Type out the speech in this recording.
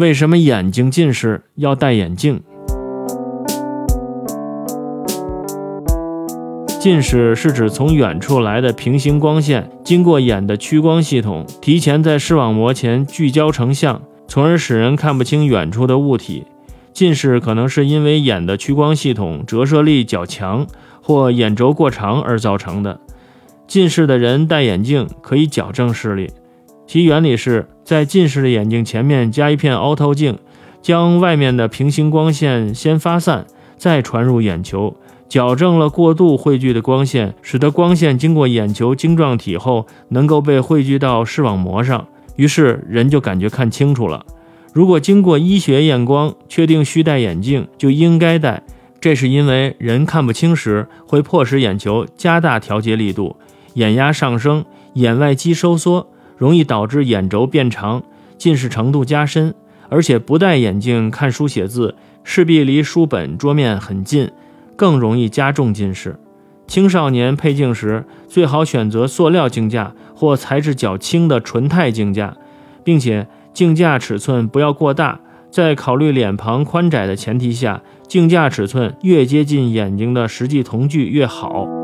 为什么眼睛近视要戴眼镜？近视是指从远处来的平行光线经过眼的屈光系统，提前在视网膜前聚焦成像，从而使人看不清远处的物体。近视可能是因为眼的屈光系统折射力较强或眼轴过长而造成的。近视的人戴眼镜可以矫正视力，其原理是在近视的眼睛前面加一片凹透镜，将外面的平行光线先发散，再传入眼球。矫正了过度汇聚的光线，使得光线经过眼球晶状体后能够被汇聚到视网膜上，于是人就感觉看清楚了。如果经过医学验光确定需戴眼镜，就应该戴。这是因为人看不清时会迫使眼球加大调节力度，眼压上升，眼外肌收缩，容易导致眼轴变长，近视程度加深。而且不戴眼镜看书写字，势必离书本桌面很近。更容易加重近视。青少年配镜时，最好选择塑料镜架或材质较轻的纯钛镜架，并且镜架尺寸不要过大。在考虑脸庞宽窄的前提下，镜架尺寸越接近眼睛的实际瞳距越好。